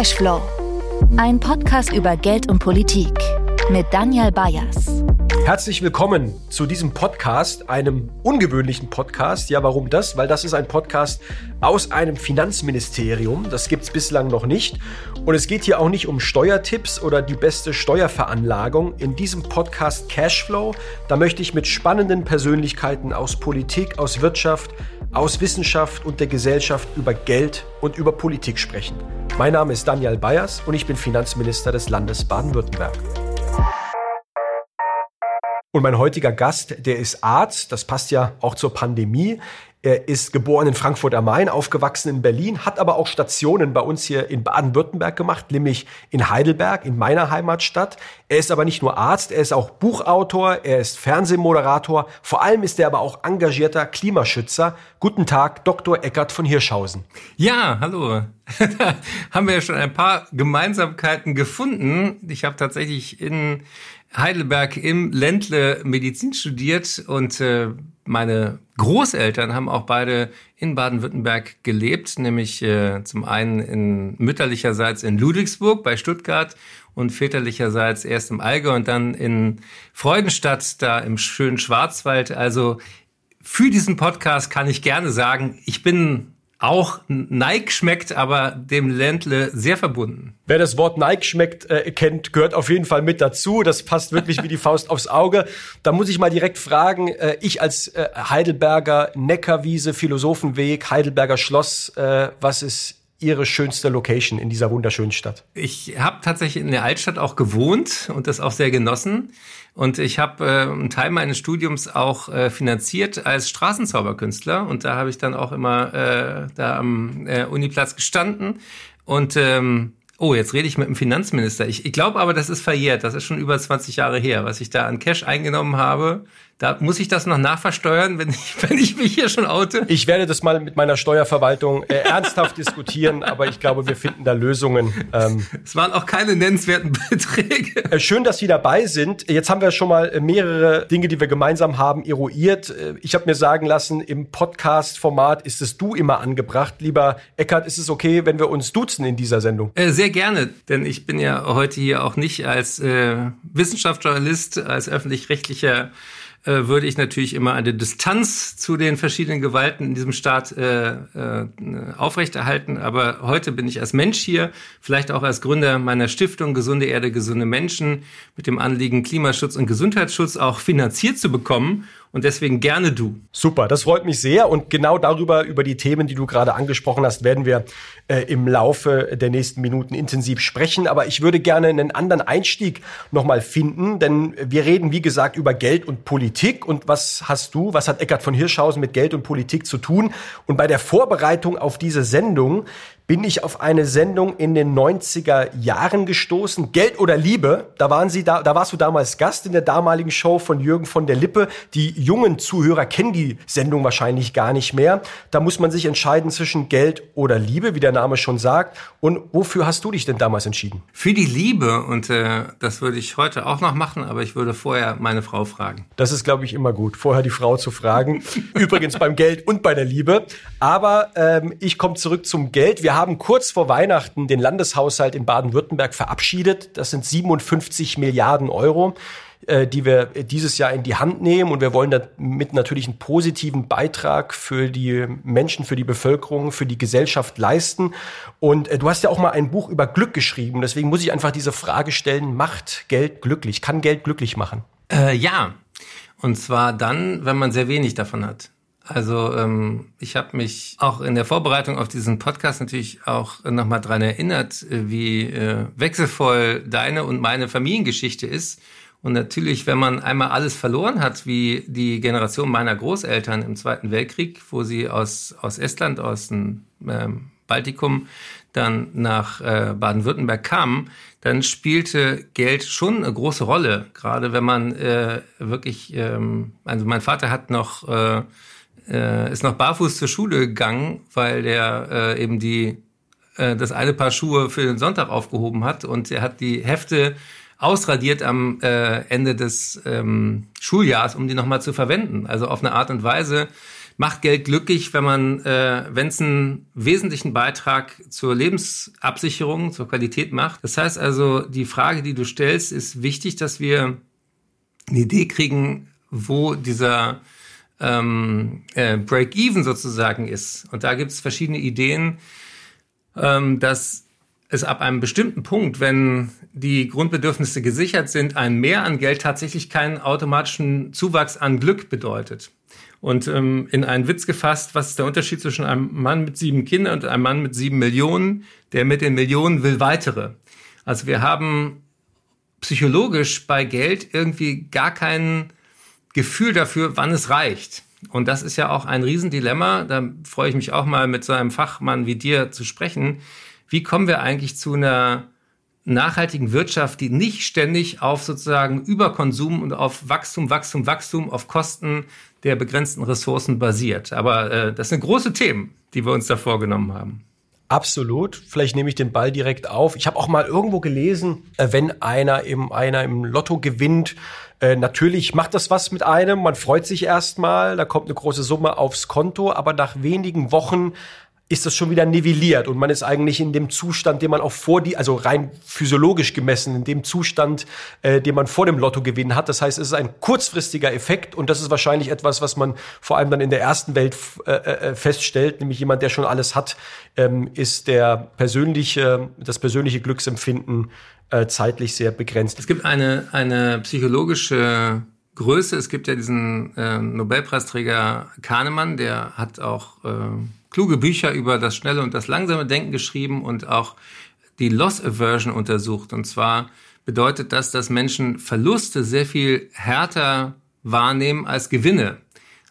Cashflow. Ein Podcast über Geld und Politik mit Daniel Bayers. Herzlich willkommen zu diesem Podcast, einem ungewöhnlichen Podcast. Ja, warum das? Weil das ist ein Podcast aus einem Finanzministerium. Das gibt es bislang noch nicht. Und es geht hier auch nicht um Steuertipps oder die beste Steuerveranlagung. In diesem Podcast Cashflow, da möchte ich mit spannenden Persönlichkeiten aus Politik, aus Wirtschaft, aus Wissenschaft und der Gesellschaft über Geld und über Politik sprechen. Mein Name ist Daniel Bayers und ich bin Finanzminister des Landes Baden-Württemberg. Und mein heutiger Gast, der ist Arzt, das passt ja auch zur Pandemie. Er ist geboren in Frankfurt am Main, aufgewachsen in Berlin, hat aber auch Stationen bei uns hier in Baden-Württemberg gemacht, nämlich in Heidelberg, in meiner Heimatstadt. Er ist aber nicht nur Arzt, er ist auch Buchautor, er ist Fernsehmoderator, vor allem ist er aber auch engagierter Klimaschützer. Guten Tag, Dr. Eckert von Hirschhausen. Ja, hallo. da haben wir ja schon ein paar Gemeinsamkeiten gefunden. Ich habe tatsächlich in Heidelberg im Ländle Medizin studiert und äh, meine Großeltern haben auch beide in Baden-Württemberg gelebt, nämlich äh, zum einen in mütterlicherseits in Ludwigsburg bei Stuttgart und väterlicherseits erst im Allgäu und dann in Freudenstadt da im schönen Schwarzwald. Also für diesen Podcast kann ich gerne sagen, ich bin auch Nike schmeckt, aber dem Ländle sehr verbunden. Wer das Wort Nike schmeckt, äh, kennt, gehört auf jeden Fall mit dazu. Das passt wirklich wie die Faust aufs Auge. Da muss ich mal direkt fragen, äh, ich als äh, Heidelberger Neckarwiese, Philosophenweg, Heidelberger Schloss, äh, was ist Ihre schönste Location in dieser wunderschönen Stadt? Ich habe tatsächlich in der Altstadt auch gewohnt und das auch sehr genossen. Und ich habe äh, einen Teil meines Studiums auch äh, finanziert als Straßenzauberkünstler. Und da habe ich dann auch immer äh, da am äh, Uniplatz gestanden. Und ähm, oh, jetzt rede ich mit dem Finanzminister. Ich, ich glaube aber, das ist verjährt. Das ist schon über 20 Jahre her, was ich da an Cash eingenommen habe. Da muss ich das noch nachversteuern, wenn ich, wenn ich mich hier schon oute? Ich werde das mal mit meiner Steuerverwaltung äh, ernsthaft diskutieren, aber ich glaube, wir finden da Lösungen. Ähm, es waren auch keine nennenswerten Beträge. Äh, schön, dass Sie dabei sind. Jetzt haben wir schon mal mehrere Dinge, die wir gemeinsam haben, eruiert. Äh, ich habe mir sagen lassen, im Podcast-Format ist es du immer angebracht. Lieber Eckart, ist es okay, wenn wir uns duzen in dieser Sendung? Äh, sehr gerne, denn ich bin ja heute hier auch nicht als äh, Wissenschaftsjournalist, als öffentlich-rechtlicher äh, würde ich natürlich immer eine Distanz zu den verschiedenen Gewalten in diesem Staat äh, äh, aufrechterhalten. Aber heute bin ich als Mensch hier, vielleicht auch als Gründer meiner Stiftung Gesunde Erde, gesunde Menschen mit dem Anliegen, Klimaschutz und Gesundheitsschutz auch finanziert zu bekommen und deswegen gerne du. Super, das freut mich sehr und genau darüber, über die Themen, die du gerade angesprochen hast, werden wir äh, im Laufe der nächsten Minuten intensiv sprechen. Aber ich würde gerne einen anderen Einstieg nochmal finden, denn wir reden, wie gesagt, über Geld und Politik und was hast du, was hat Eckart von Hirschhausen mit Geld und Politik zu tun? Und bei der Vorbereitung auf diese Sendung bin ich auf eine Sendung in den 90er Jahren gestoßen. Geld oder Liebe, da waren sie da, da warst du damals Gast in der damaligen Show von Jürgen von der Lippe. Die jungen Zuhörer kennen die Sendung wahrscheinlich gar nicht mehr. Da muss man sich entscheiden zwischen Geld oder Liebe, wie der Name schon sagt. Und wofür hast du dich denn damals entschieden? Für die Liebe und äh, das würde ich heute auch noch machen, aber ich würde vorher meine Frau fragen. Das ist, glaube ich, immer gut, vorher die Frau zu fragen. Übrigens beim Geld und bei der Liebe. Aber ähm, ich komme zurück zum Geld. Wir haben kurz vor Weihnachten den Landeshaushalt in Baden-Württemberg verabschiedet. Das sind 57 Milliarden Euro äh, die wir dieses Jahr in die Hand nehmen. Und wir wollen damit natürlich einen positiven Beitrag für die Menschen, für die Bevölkerung, für die Gesellschaft leisten. Und äh, du hast ja auch mal ein Buch über Glück geschrieben. Deswegen muss ich einfach diese Frage stellen, macht Geld glücklich? Kann Geld glücklich machen? Äh, ja. Und zwar dann, wenn man sehr wenig davon hat. Also ähm, ich habe mich auch in der Vorbereitung auf diesen Podcast natürlich auch nochmal dran erinnert, äh, wie äh, wechselvoll deine und meine Familiengeschichte ist. Und natürlich, wenn man einmal alles verloren hat, wie die Generation meiner Großeltern im Zweiten Weltkrieg, wo sie aus, aus Estland, aus dem ähm, Baltikum dann nach äh, Baden-Württemberg kamen, dann spielte Geld schon eine große Rolle. Gerade wenn man äh, wirklich, ähm, also mein Vater hat noch äh, äh, ist noch barfuß zur Schule gegangen, weil der äh, eben die äh, das eine Paar Schuhe für den Sonntag aufgehoben hat und er hat die Hefte ausradiert am äh, Ende des ähm, Schuljahrs, um die nochmal zu verwenden. Also auf eine Art und Weise macht Geld glücklich, wenn man, äh, wenn es einen wesentlichen Beitrag zur Lebensabsicherung, zur Qualität macht. Das heißt also, die Frage, die du stellst, ist wichtig, dass wir eine Idee kriegen, wo dieser ähm, äh, Break-Even sozusagen ist. Und da gibt es verschiedene Ideen, ähm, dass es ab einem bestimmten Punkt, wenn die Grundbedürfnisse gesichert sind, ein Mehr an Geld tatsächlich keinen automatischen Zuwachs an Glück bedeutet. Und ähm, in einen Witz gefasst, was ist der Unterschied zwischen einem Mann mit sieben Kindern und einem Mann mit sieben Millionen? Der mit den Millionen will weitere. Also wir haben psychologisch bei Geld irgendwie gar kein Gefühl dafür, wann es reicht. Und das ist ja auch ein Riesendilemma. Da freue ich mich auch mal mit so einem Fachmann wie dir zu sprechen. Wie kommen wir eigentlich zu einer nachhaltigen Wirtschaft, die nicht ständig auf sozusagen Überkonsum und auf Wachstum, Wachstum, Wachstum auf Kosten der begrenzten Ressourcen basiert. Aber äh, das sind große Themen, die wir uns da vorgenommen haben. Absolut. Vielleicht nehme ich den Ball direkt auf. Ich habe auch mal irgendwo gelesen, äh, wenn einer im, einer im Lotto gewinnt, äh, natürlich macht das was mit einem. Man freut sich erstmal, da kommt eine große Summe aufs Konto, aber nach wenigen Wochen ist das schon wieder nivelliert und man ist eigentlich in dem Zustand, den man auch vor die, also rein physiologisch gemessen, in dem Zustand, äh, den man vor dem Lottogewinn hat. Das heißt, es ist ein kurzfristiger Effekt und das ist wahrscheinlich etwas, was man vor allem dann in der ersten Welt äh, äh, feststellt, nämlich jemand, der schon alles hat, ähm, ist der persönliche, das persönliche Glücksempfinden äh, zeitlich sehr begrenzt. Es gibt eine, eine psychologische Größe. Es gibt ja diesen äh, Nobelpreisträger Kahnemann, der hat auch äh, kluge Bücher über das schnelle und das langsame Denken geschrieben und auch die Loss Aversion untersucht. Und zwar bedeutet das, dass Menschen Verluste sehr viel härter wahrnehmen als Gewinne.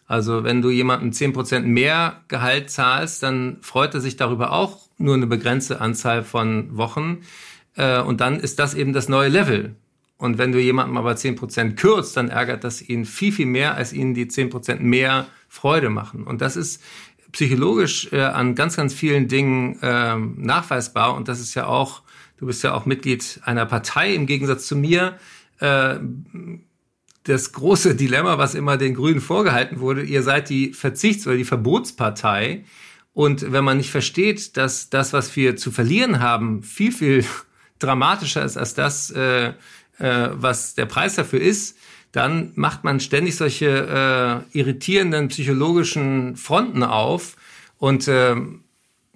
Also wenn du jemandem zehn Prozent mehr Gehalt zahlst, dann freut er sich darüber auch nur eine begrenzte Anzahl von Wochen. Äh, und dann ist das eben das neue Level. Und wenn du jemandem aber zehn Prozent kürzt, dann ärgert das ihn viel, viel mehr, als ihnen die zehn Prozent mehr Freude machen. Und das ist psychologisch äh, an ganz, ganz vielen Dingen ähm, nachweisbar. Und das ist ja auch, du bist ja auch Mitglied einer Partei im Gegensatz zu mir. Äh, das große Dilemma, was immer den Grünen vorgehalten wurde, ihr seid die Verzichts- oder die Verbotspartei. Und wenn man nicht versteht, dass das, was wir zu verlieren haben, viel, viel dramatischer ist als das, äh, äh, was der Preis dafür ist, dann macht man ständig solche äh, irritierenden psychologischen Fronten auf. Und äh,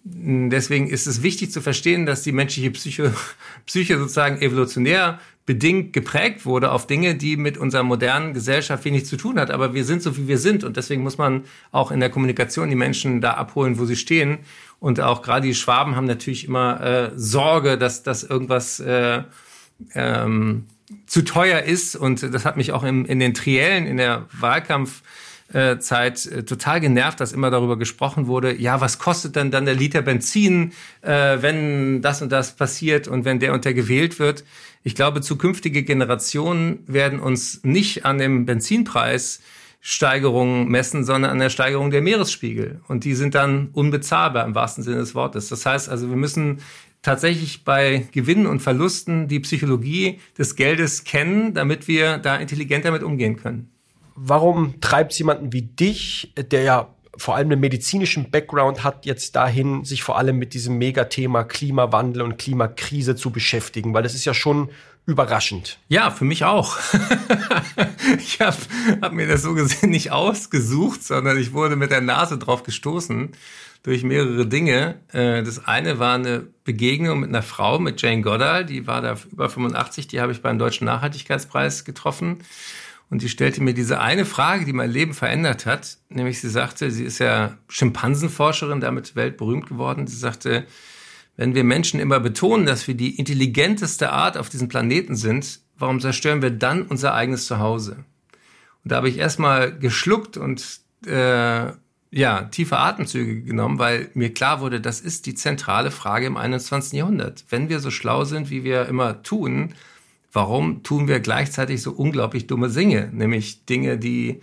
deswegen ist es wichtig zu verstehen, dass die menschliche Psyche, Psyche sozusagen evolutionär bedingt geprägt wurde auf Dinge, die mit unserer modernen Gesellschaft wenig zu tun hat. Aber wir sind so, wie wir sind. Und deswegen muss man auch in der Kommunikation die Menschen da abholen, wo sie stehen. Und auch gerade die Schwaben haben natürlich immer äh, Sorge, dass, dass irgendwas äh, ähm, zu teuer ist. Und das hat mich auch in, in den Triellen, in der Wahlkampfzeit äh, total genervt, dass immer darüber gesprochen wurde, ja, was kostet denn dann der Liter Benzin, äh, wenn das und das passiert und wenn der und der gewählt wird. Ich glaube, zukünftige Generationen werden uns nicht an dem Benzinpreis Steigerung messen, sondern an der Steigerung der Meeresspiegel. Und die sind dann unbezahlbar im wahrsten Sinne des Wortes. Das heißt also, wir müssen tatsächlich bei Gewinnen und Verlusten die Psychologie des Geldes kennen, damit wir da intelligenter mit umgehen können. Warum treibt es jemanden wie dich, der ja vor allem einen medizinischen Background hat, jetzt dahin, sich vor allem mit diesem Megathema Klimawandel und Klimakrise zu beschäftigen? Weil das ist ja schon überraschend. Ja, für mich auch. ich habe hab mir das so gesehen nicht ausgesucht, sondern ich wurde mit der Nase drauf gestoßen durch mehrere Dinge. Äh, das eine war eine Begegnung mit einer Frau, mit Jane Goddard, die war da über 85, die habe ich beim Deutschen Nachhaltigkeitspreis getroffen. Und die stellte mir diese eine Frage, die mein Leben verändert hat. Nämlich sie sagte, sie ist ja Schimpansenforscherin, damit weltberühmt geworden. Sie sagte, wenn wir Menschen immer betonen, dass wir die intelligenteste Art auf diesem Planeten sind, warum zerstören wir dann unser eigenes Zuhause? Und da habe ich erstmal geschluckt und äh, ja, tiefe Atemzüge genommen, weil mir klar wurde, das ist die zentrale Frage im 21. Jahrhundert. Wenn wir so schlau sind, wie wir immer tun, warum tun wir gleichzeitig so unglaublich dumme Dinge? Nämlich Dinge, die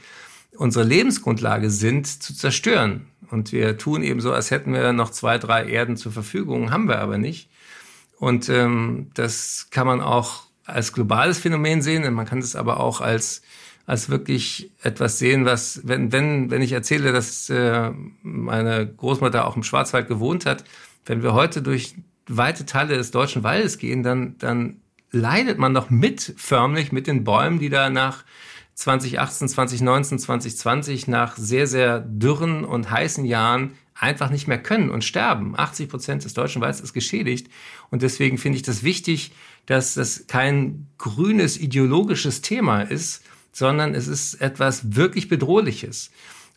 unsere Lebensgrundlage sind, zu zerstören. Und wir tun eben so, als hätten wir noch zwei, drei Erden zur Verfügung, haben wir aber nicht. Und ähm, das kann man auch als globales Phänomen sehen, man kann es aber auch als als wirklich etwas sehen, was, wenn, wenn, wenn ich erzähle, dass äh, meine Großmutter auch im Schwarzwald gewohnt hat, wenn wir heute durch weite Teile des deutschen Waldes gehen, dann, dann leidet man doch mit förmlich mit den Bäumen, die da nach 2018, 2019, 2020 nach sehr, sehr dürren und heißen Jahren einfach nicht mehr können und sterben. 80 Prozent des deutschen Waldes ist geschädigt. Und deswegen finde ich das wichtig, dass das kein grünes ideologisches Thema ist, sondern es ist etwas wirklich Bedrohliches.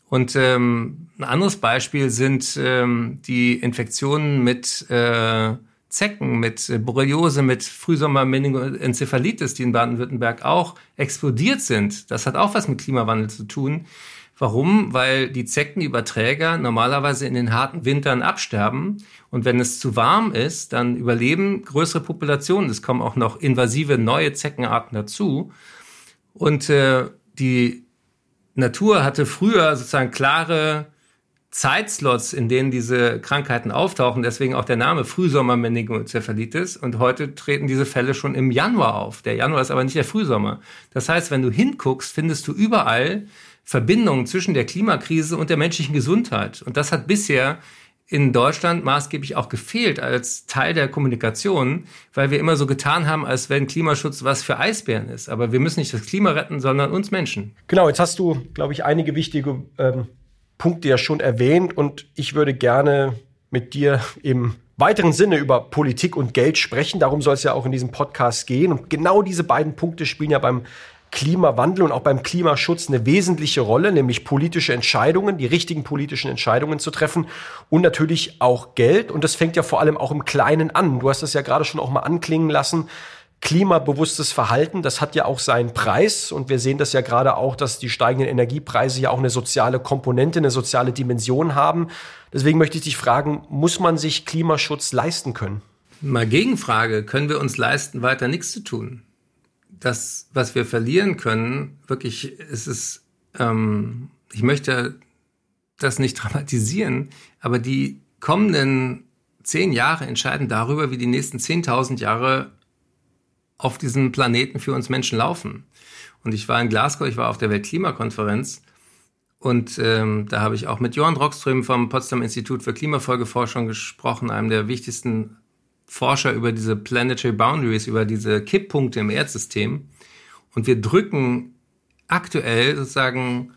Und ähm, ein anderes Beispiel sind ähm, die Infektionen mit äh, Zecken, mit äh, Borreliose, mit Frühsommer-Meningoenzephalitis, die in Baden-Württemberg auch explodiert sind. Das hat auch was mit Klimawandel zu tun. Warum? Weil die Zeckenüberträger normalerweise in den harten Wintern absterben. Und wenn es zu warm ist, dann überleben größere Populationen. Es kommen auch noch invasive neue Zeckenarten dazu. Und äh, die Natur hatte früher sozusagen klare Zeitslots, in denen diese Krankheiten auftauchen, deswegen auch der Name Frühsommer-Meningoenzephalitis. Und heute treten diese Fälle schon im Januar auf. Der Januar ist aber nicht der Frühsommer. Das heißt, wenn du hinguckst, findest du überall Verbindungen zwischen der Klimakrise und der menschlichen Gesundheit. Und das hat bisher in Deutschland maßgeblich auch gefehlt als Teil der Kommunikation, weil wir immer so getan haben, als wenn Klimaschutz was für Eisbären ist. Aber wir müssen nicht das Klima retten, sondern uns Menschen. Genau, jetzt hast du, glaube ich, einige wichtige ähm, Punkte ja schon erwähnt und ich würde gerne mit dir im weiteren Sinne über Politik und Geld sprechen. Darum soll es ja auch in diesem Podcast gehen. Und genau diese beiden Punkte spielen ja beim Klimawandel und auch beim Klimaschutz eine wesentliche Rolle, nämlich politische Entscheidungen, die richtigen politischen Entscheidungen zu treffen und natürlich auch Geld. Und das fängt ja vor allem auch im Kleinen an. Du hast das ja gerade schon auch mal anklingen lassen. Klimabewusstes Verhalten, das hat ja auch seinen Preis. Und wir sehen das ja gerade auch, dass die steigenden Energiepreise ja auch eine soziale Komponente, eine soziale Dimension haben. Deswegen möchte ich dich fragen, muss man sich Klimaschutz leisten können? Mal Gegenfrage, können wir uns leisten, weiter nichts zu tun? Das, was wir verlieren können, wirklich, ist es, ähm, ich möchte das nicht dramatisieren, aber die kommenden zehn Jahre entscheiden darüber, wie die nächsten 10.000 Jahre auf diesem Planeten für uns Menschen laufen. Und ich war in Glasgow, ich war auf der Weltklimakonferenz und ähm, da habe ich auch mit Johann Rockström vom Potsdam Institut für Klimafolgeforschung gesprochen, einem der wichtigsten Forscher über diese Planetary Boundaries, über diese Kipppunkte im Erdsystem. Und wir drücken aktuell sozusagen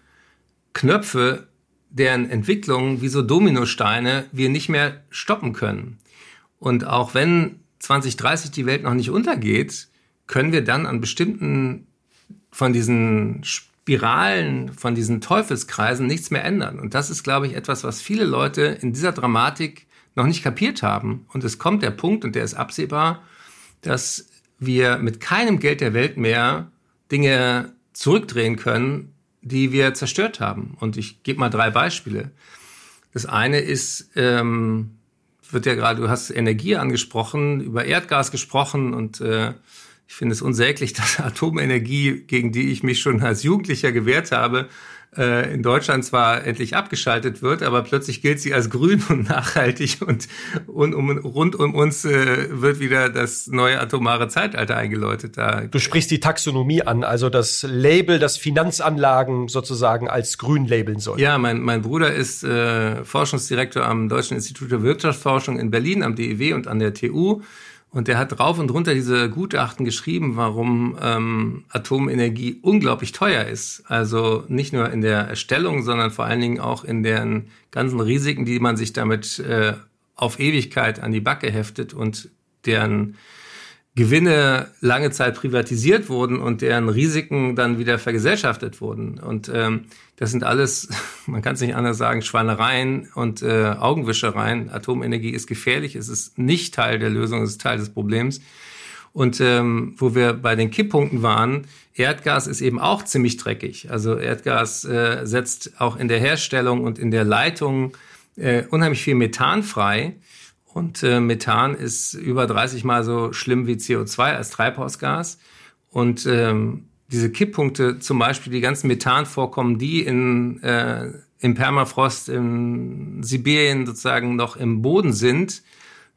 Knöpfe, deren Entwicklung wie so Dominosteine wir nicht mehr stoppen können. Und auch wenn 2030 die Welt noch nicht untergeht, können wir dann an bestimmten von diesen Spiralen, von diesen Teufelskreisen nichts mehr ändern. Und das ist, glaube ich, etwas, was viele Leute in dieser Dramatik noch nicht kapiert haben. Und es kommt der Punkt, und der ist absehbar, dass wir mit keinem Geld der Welt mehr Dinge zurückdrehen können, die wir zerstört haben. Und ich gebe mal drei Beispiele. Das eine ist, ähm, wird ja gerade, du hast Energie angesprochen, über Erdgas gesprochen und äh, ich finde es unsäglich, dass Atomenergie, gegen die ich mich schon als Jugendlicher gewehrt habe, äh, in Deutschland zwar endlich abgeschaltet wird, aber plötzlich gilt sie als grün und nachhaltig und, und um, rund um uns äh, wird wieder das neue atomare Zeitalter eingeläutet. Da du sprichst die Taxonomie an, also das Label, das Finanzanlagen sozusagen als grün labeln soll. Ja, mein, mein Bruder ist äh, Forschungsdirektor am Deutschen Institut für Wirtschaftsforschung in Berlin, am DEW und an der TU. Und der hat drauf und runter diese Gutachten geschrieben, warum ähm, Atomenergie unglaublich teuer ist. Also nicht nur in der Erstellung, sondern vor allen Dingen auch in den ganzen Risiken, die man sich damit äh, auf Ewigkeit an die Backe heftet und deren Gewinne lange Zeit privatisiert wurden und deren Risiken dann wieder vergesellschaftet wurden. Und ähm, das sind alles, man kann es nicht anders sagen, Schweinereien und äh, Augenwischereien. Atomenergie ist gefährlich, es ist nicht Teil der Lösung, es ist Teil des Problems. Und ähm, wo wir bei den Kipppunkten waren, Erdgas ist eben auch ziemlich dreckig. Also Erdgas äh, setzt auch in der Herstellung und in der Leitung äh, unheimlich viel Methan frei. Und äh, Methan ist über 30 Mal so schlimm wie CO2 als Treibhausgas. Und ähm, diese Kipppunkte, zum Beispiel die ganzen Methanvorkommen, die in, äh, im Permafrost in Sibirien sozusagen noch im Boden sind,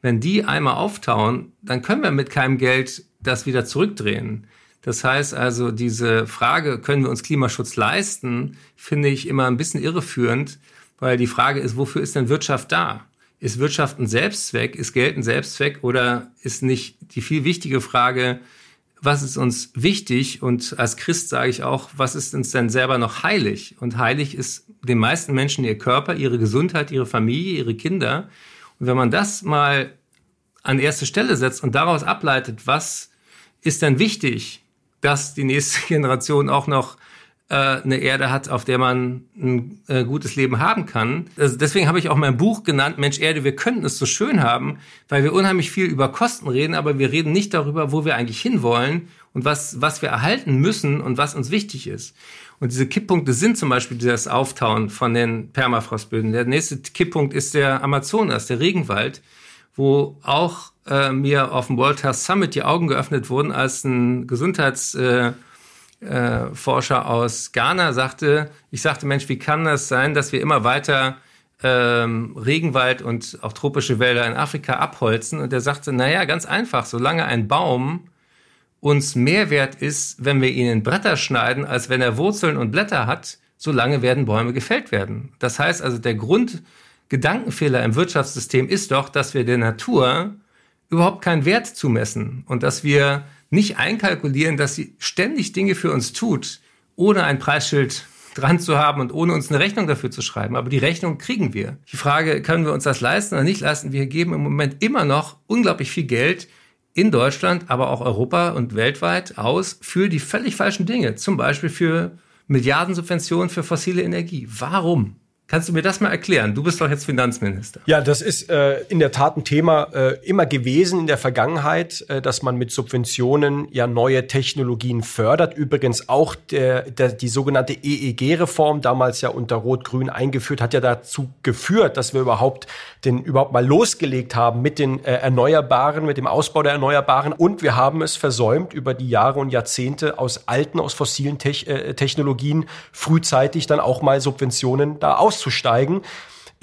wenn die einmal auftauen, dann können wir mit keinem Geld das wieder zurückdrehen. Das heißt also, diese Frage, können wir uns Klimaschutz leisten, finde ich immer ein bisschen irreführend, weil die Frage ist, wofür ist denn Wirtschaft da? Ist Wirtschaft ein Selbstzweck? Ist Geld ein Selbstzweck? Oder ist nicht die viel wichtige Frage, was ist uns wichtig? Und als Christ sage ich auch, was ist uns denn selber noch heilig? Und heilig ist den meisten Menschen ihr Körper, ihre Gesundheit, ihre Familie, ihre Kinder. Und wenn man das mal an erste Stelle setzt und daraus ableitet, was ist denn wichtig, dass die nächste Generation auch noch eine Erde hat, auf der man ein äh, gutes Leben haben kann. Also deswegen habe ich auch mein Buch genannt, Mensch Erde, wir könnten es so schön haben, weil wir unheimlich viel über Kosten reden, aber wir reden nicht darüber, wo wir eigentlich hinwollen und was, was wir erhalten müssen und was uns wichtig ist. Und diese Kipppunkte sind zum Beispiel das Auftauen von den Permafrostböden. Der nächste Kipppunkt ist der Amazonas, der Regenwald, wo auch äh, mir auf dem World Health Summit die Augen geöffnet wurden, als ein Gesundheits- äh, äh, Forscher aus Ghana sagte, ich sagte, Mensch, wie kann das sein, dass wir immer weiter ähm, Regenwald und auch tropische Wälder in Afrika abholzen? Und er sagte, naja, ganz einfach, solange ein Baum uns mehr wert ist, wenn wir ihn in Bretter schneiden, als wenn er Wurzeln und Blätter hat, solange werden Bäume gefällt werden. Das heißt also, der Grundgedankenfehler im Wirtschaftssystem ist doch, dass wir der Natur überhaupt keinen Wert zumessen und dass wir nicht einkalkulieren, dass sie ständig Dinge für uns tut, ohne ein Preisschild dran zu haben und ohne uns eine Rechnung dafür zu schreiben. Aber die Rechnung kriegen wir. Die Frage, können wir uns das leisten oder nicht leisten? Wir geben im Moment immer noch unglaublich viel Geld in Deutschland, aber auch Europa und weltweit aus für die völlig falschen Dinge. Zum Beispiel für Milliardensubventionen für fossile Energie. Warum? Kannst du mir das mal erklären? Du bist doch jetzt Finanzminister. Ja, das ist äh, in der Tat ein Thema äh, immer gewesen in der Vergangenheit, äh, dass man mit Subventionen ja neue Technologien fördert. Übrigens auch der, der, die sogenannte EEG-Reform, damals ja unter Rot-Grün eingeführt, hat ja dazu geführt, dass wir überhaupt den überhaupt mal losgelegt haben mit den äh, Erneuerbaren, mit dem Ausbau der Erneuerbaren. Und wir haben es versäumt, über die Jahre und Jahrzehnte aus alten, aus fossilen Te äh, Technologien frühzeitig dann auch mal Subventionen da aus auszusteigen.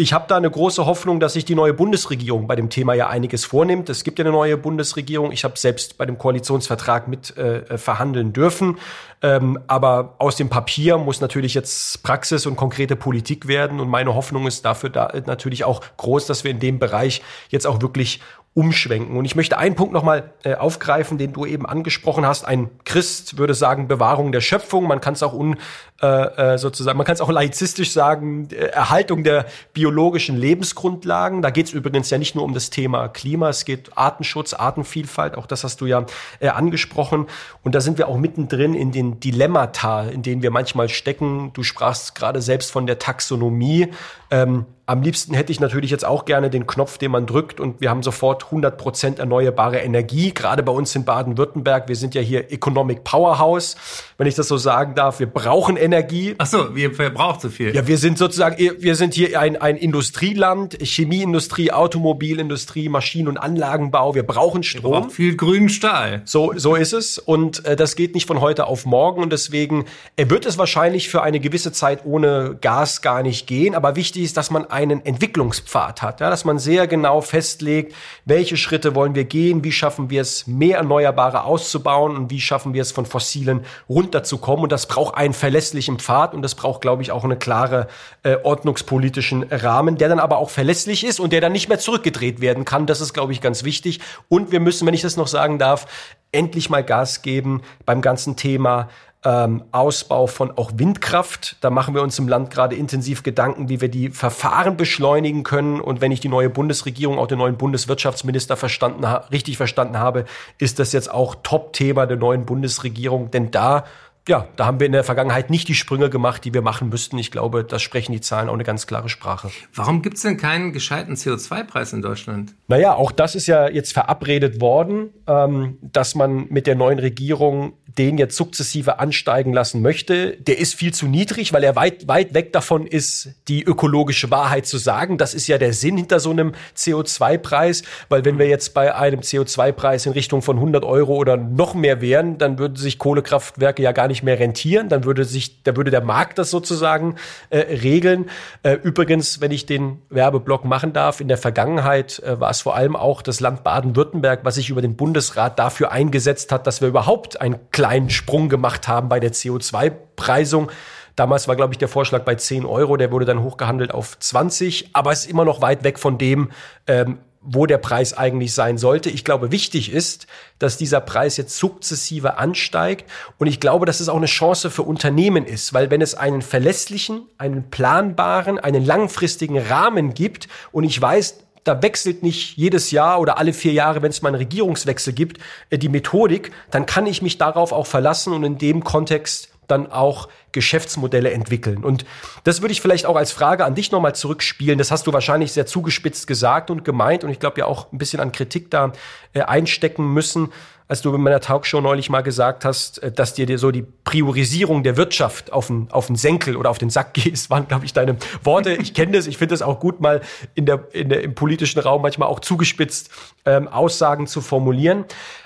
Ich habe da eine große Hoffnung, dass sich die neue Bundesregierung bei dem Thema ja einiges vornimmt. Es gibt ja eine neue Bundesregierung. Ich habe selbst bei dem Koalitionsvertrag mit äh, verhandeln dürfen. Ähm, aber aus dem Papier muss natürlich jetzt Praxis und konkrete Politik werden. Und meine Hoffnung ist dafür da natürlich auch groß, dass wir in dem Bereich jetzt auch wirklich umschwenken. Und ich möchte einen Punkt nochmal äh, aufgreifen, den du eben angesprochen hast. Ein Christ würde sagen Bewahrung der Schöpfung. Man kann es auch un, äh, äh, sozusagen, man kann es auch laizistisch sagen, äh, Erhaltung der biologischen Lebensgrundlagen. Da geht es übrigens ja nicht nur um das Thema Klima, es geht Artenschutz, Artenvielfalt, auch das hast du ja äh, angesprochen. Und da sind wir auch mittendrin in den Dilemmata, in denen wir manchmal stecken. Du sprachst gerade selbst von der Taxonomie. Ähm, am liebsten hätte ich natürlich jetzt auch gerne den Knopf, den man drückt und wir haben sofort 100 Prozent erneuerbare Energie. Gerade bei uns in Baden-Württemberg, wir sind ja hier Economic Powerhouse, wenn ich das so sagen darf. Wir brauchen Energie. Ach so, wir verbrauchen zu viel. Ja, wir sind sozusagen, wir sind hier ein, ein Industrieland, Chemieindustrie, Automobilindustrie, Maschinen- und Anlagenbau. Wir brauchen Strom. Wir brauchen viel grünen Stahl. So, so ist es und äh, das geht nicht von heute auf morgen und deswegen wird es wahrscheinlich für eine gewisse Zeit ohne Gas gar nicht gehen. Aber wichtig ist, dass man einen Entwicklungspfad hat, ja, dass man sehr genau festlegt, welche Schritte wollen wir gehen, wie schaffen wir es, mehr Erneuerbare auszubauen und wie schaffen wir es, von fossilen runterzukommen. Und das braucht einen verlässlichen Pfad und das braucht, glaube ich, auch einen klare äh, ordnungspolitischen Rahmen, der dann aber auch verlässlich ist und der dann nicht mehr zurückgedreht werden kann. Das ist, glaube ich, ganz wichtig. Und wir müssen, wenn ich das noch sagen darf, endlich mal Gas geben beim ganzen Thema ähm, Ausbau von auch Windkraft. Da machen wir uns im Land gerade intensiv Gedanken, wie wir die Verfahren beschleunigen können. Und wenn ich die neue Bundesregierung, auch den neuen Bundeswirtschaftsminister verstanden richtig verstanden habe, ist das jetzt auch Top-Thema der neuen Bundesregierung. Denn da ja, da haben wir in der Vergangenheit nicht die Sprünge gemacht, die wir machen müssten. Ich glaube, das sprechen die Zahlen auch eine ganz klare Sprache. Warum gibt es denn keinen gescheiten CO2-Preis in Deutschland? Naja, auch das ist ja jetzt verabredet worden, ähm, dass man mit der neuen Regierung den jetzt sukzessive ansteigen lassen möchte, der ist viel zu niedrig, weil er weit, weit weg davon ist, die ökologische Wahrheit zu sagen. Das ist ja der Sinn hinter so einem CO2-Preis, weil wenn wir jetzt bei einem CO2-Preis in Richtung von 100 Euro oder noch mehr wären, dann würden sich Kohlekraftwerke ja gar nicht mehr rentieren. Dann würde sich, da würde der Markt das sozusagen äh, regeln. Äh, übrigens, wenn ich den Werbeblock machen darf, in der Vergangenheit äh, war es vor allem auch das Land Baden-Württemberg, was sich über den Bundesrat dafür eingesetzt hat, dass wir überhaupt ein klares kleinen Sprung gemacht haben bei der CO2-Preisung. Damals war, glaube ich, der Vorschlag bei 10 Euro, der wurde dann hochgehandelt auf 20, aber es ist immer noch weit weg von dem, ähm, wo der Preis eigentlich sein sollte. Ich glaube, wichtig ist, dass dieser Preis jetzt sukzessive ansteigt. Und ich glaube, dass es auch eine Chance für Unternehmen ist, weil wenn es einen verlässlichen, einen planbaren, einen langfristigen Rahmen gibt und ich weiß, da wechselt nicht jedes Jahr oder alle vier Jahre, wenn es mal einen Regierungswechsel gibt, äh, die Methodik, dann kann ich mich darauf auch verlassen und in dem Kontext dann auch Geschäftsmodelle entwickeln. Und das würde ich vielleicht auch als Frage an dich nochmal zurückspielen. Das hast du wahrscheinlich sehr zugespitzt gesagt und gemeint und ich glaube ja auch ein bisschen an Kritik da äh, einstecken müssen, als du in meiner Talkshow neulich mal gesagt hast, äh, dass dir, dir so die Priorisierung der Wirtschaft auf den, auf den Senkel oder auf den Sack. Das waren, glaube ich, deine Worte. Ich kenne das, ich finde es auch gut, mal in der, in der, im politischen Raum manchmal auch zugespitzt ähm, Aussagen zu formulieren.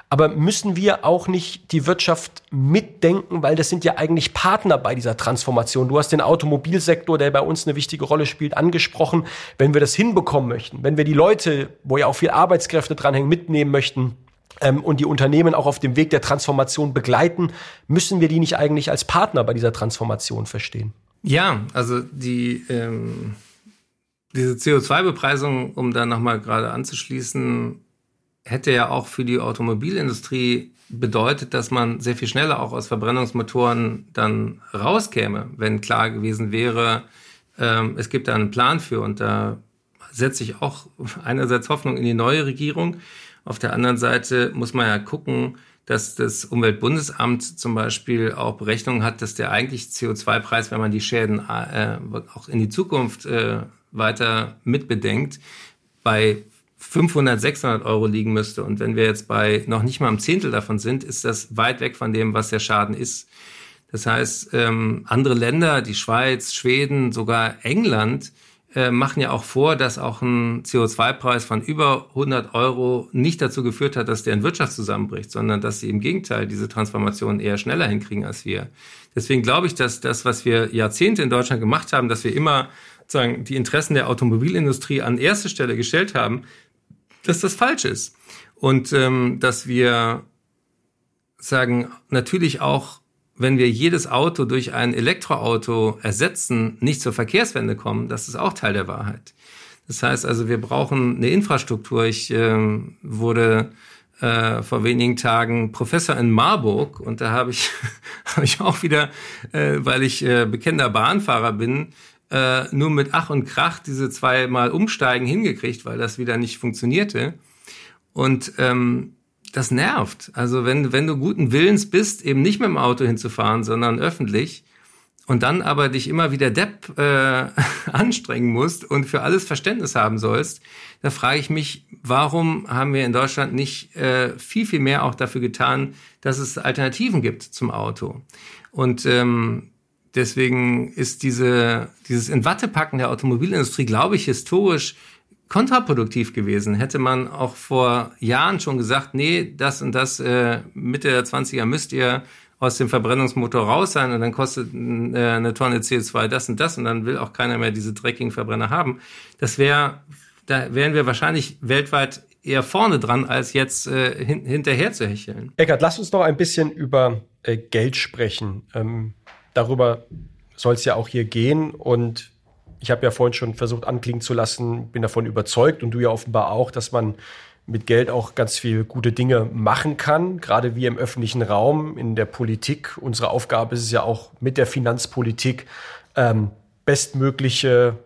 Aber müssen wir auch nicht die Wirtschaft mitdenken, weil das sind ja eigentlich Partner bei dieser Transformation. Du hast den Automobilsektor, der bei uns eine wichtige Rolle spielt, angesprochen. Wenn wir das hinbekommen möchten, wenn wir die Leute, wo ja auch viel Arbeitskräfte dranhängen, mitnehmen möchten, und die Unternehmen auch auf dem Weg der Transformation begleiten, müssen wir die nicht eigentlich als Partner bei dieser Transformation verstehen? Ja, also die ähm, diese CO2-Bepreisung, um da nochmal gerade anzuschließen, hätte ja auch für die Automobilindustrie bedeutet, dass man sehr viel schneller auch aus Verbrennungsmotoren dann rauskäme, wenn klar gewesen wäre, ähm, es gibt da einen Plan für. Und da setze ich auch einerseits Hoffnung in die neue Regierung. Auf der anderen Seite muss man ja gucken, dass das Umweltbundesamt zum Beispiel auch Berechnungen hat, dass der eigentlich CO2-Preis, wenn man die Schäden äh, auch in die Zukunft äh, weiter mitbedenkt, bei 500, 600 Euro liegen müsste. Und wenn wir jetzt bei noch nicht mal einem Zehntel davon sind, ist das weit weg von dem, was der Schaden ist. Das heißt, ähm, andere Länder, die Schweiz, Schweden, sogar England, äh, machen ja auch vor, dass auch ein CO2-Preis von über 100 Euro nicht dazu geführt hat, dass deren Wirtschaft zusammenbricht, sondern dass sie im Gegenteil diese Transformation eher schneller hinkriegen als wir. Deswegen glaube ich, dass das, was wir Jahrzehnte in Deutschland gemacht haben, dass wir immer sagen, die Interessen der Automobilindustrie an erste Stelle gestellt haben, dass das falsch ist. Und ähm, dass wir sagen, natürlich auch, wenn wir jedes Auto durch ein Elektroauto ersetzen, nicht zur Verkehrswende kommen, das ist auch Teil der Wahrheit. Das heißt also, wir brauchen eine Infrastruktur. Ich ähm, wurde äh, vor wenigen Tagen Professor in Marburg und da habe ich, hab ich auch wieder, äh, weil ich äh, bekennender Bahnfahrer bin, äh, nur mit Ach und Krach diese zweimal Umsteigen hingekriegt, weil das wieder nicht funktionierte. Und ähm, das nervt. Also wenn, wenn du guten Willens bist, eben nicht mit dem Auto hinzufahren, sondern öffentlich, und dann aber dich immer wieder Depp äh, anstrengen musst und für alles Verständnis haben sollst, da frage ich mich, warum haben wir in Deutschland nicht äh, viel, viel mehr auch dafür getan, dass es Alternativen gibt zum Auto? Und ähm, Deswegen ist diese, dieses in Watte packen der Automobilindustrie, glaube ich, historisch kontraproduktiv gewesen. Hätte man auch vor Jahren schon gesagt, nee, das und das äh, Mitte der 20er müsst ihr aus dem Verbrennungsmotor raus sein und dann kostet äh, eine Tonne CO2 das und das und dann will auch keiner mehr diese dreckigen Verbrenner haben. Das wäre, da wären wir wahrscheinlich weltweit eher vorne dran, als jetzt äh, hin, hinterher zu hecheln. Eckert, lass uns noch ein bisschen über äh, Geld sprechen. Ähm, darüber soll es ja auch hier gehen. Und ich habe ja vorhin schon versucht anklingen zu lassen, bin davon überzeugt und du ja offenbar auch, dass man mit Geld auch ganz viel gute Dinge machen kann, gerade wir im öffentlichen Raum, in der Politik. Unsere Aufgabe ist es ja auch mit der Finanzpolitik ähm, bestmögliche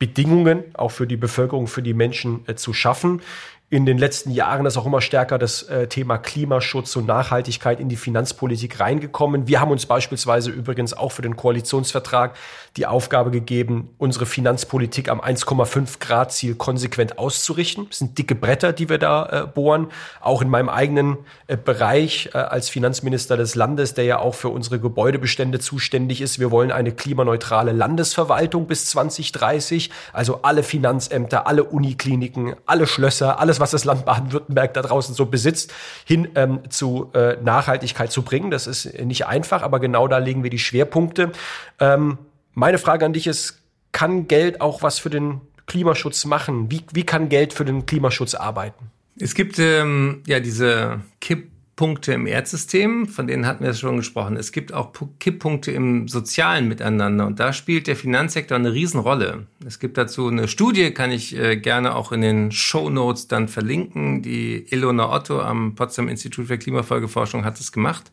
Bedingungen auch für die Bevölkerung, für die Menschen äh, zu schaffen in den letzten Jahren ist auch immer stärker das äh, Thema Klimaschutz und Nachhaltigkeit in die Finanzpolitik reingekommen. Wir haben uns beispielsweise übrigens auch für den Koalitionsvertrag die Aufgabe gegeben, unsere Finanzpolitik am 1,5 Grad Ziel konsequent auszurichten. Das sind dicke Bretter, die wir da äh, bohren. Auch in meinem eigenen äh, Bereich als Finanzminister des Landes, der ja auch für unsere Gebäudebestände zuständig ist. Wir wollen eine klimaneutrale Landesverwaltung bis 2030. Also alle Finanzämter, alle Unikliniken, alle Schlösser, alles alles, was das Land Baden-Württemberg da draußen so besitzt, hin ähm, zu äh, Nachhaltigkeit zu bringen. Das ist nicht einfach, aber genau da legen wir die Schwerpunkte. Ähm, meine Frage an dich ist, kann Geld auch was für den Klimaschutz machen? Wie, wie kann Geld für den Klimaschutz arbeiten? Es gibt ähm, ja diese Kipp Kipppunkte im Erdsystem, von denen hatten wir schon gesprochen. Es gibt auch Kipppunkte im sozialen Miteinander und da spielt der Finanzsektor eine Riesenrolle. Es gibt dazu eine Studie, kann ich äh, gerne auch in den Show Notes dann verlinken. Die Ilona Otto am Potsdam Institut für Klimafolgeforschung hat es gemacht.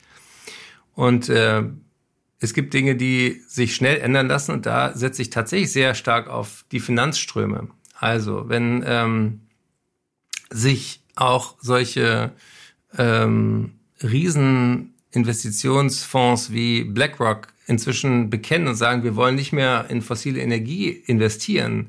Und äh, es gibt Dinge, die sich schnell ändern lassen und da setze ich tatsächlich sehr stark auf die Finanzströme. Also wenn ähm, sich auch solche ähm, Rieseninvestitionsfonds wie BlackRock inzwischen bekennen und sagen, wir wollen nicht mehr in fossile Energie investieren,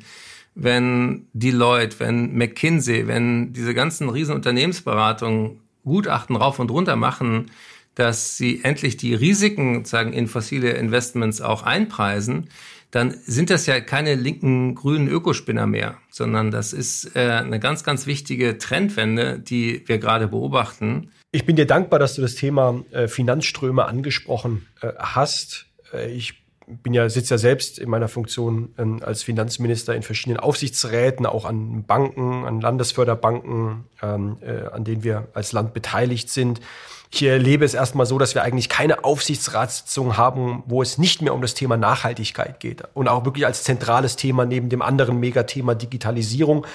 wenn Deloitte, wenn McKinsey, wenn diese ganzen Riesenunternehmensberatungen Gutachten rauf und runter machen, dass sie endlich die Risiken sozusagen in fossile Investments auch einpreisen, dann sind das ja keine linken grünen Ökospinner mehr, sondern das ist äh, eine ganz, ganz wichtige Trendwende, die wir gerade beobachten. Ich bin dir dankbar, dass du das Thema äh, Finanzströme angesprochen äh, hast. Äh, ich bin ja, sitze ja selbst in meiner Funktion ähm, als Finanzminister in verschiedenen Aufsichtsräten, auch an Banken, an Landesförderbanken, ähm, äh, an denen wir als Land beteiligt sind. Ich erlebe es erstmal so, dass wir eigentlich keine Aufsichtsratssitzung haben, wo es nicht mehr um das Thema Nachhaltigkeit geht. Und auch wirklich als zentrales Thema neben dem anderen Megathema Digitalisierung.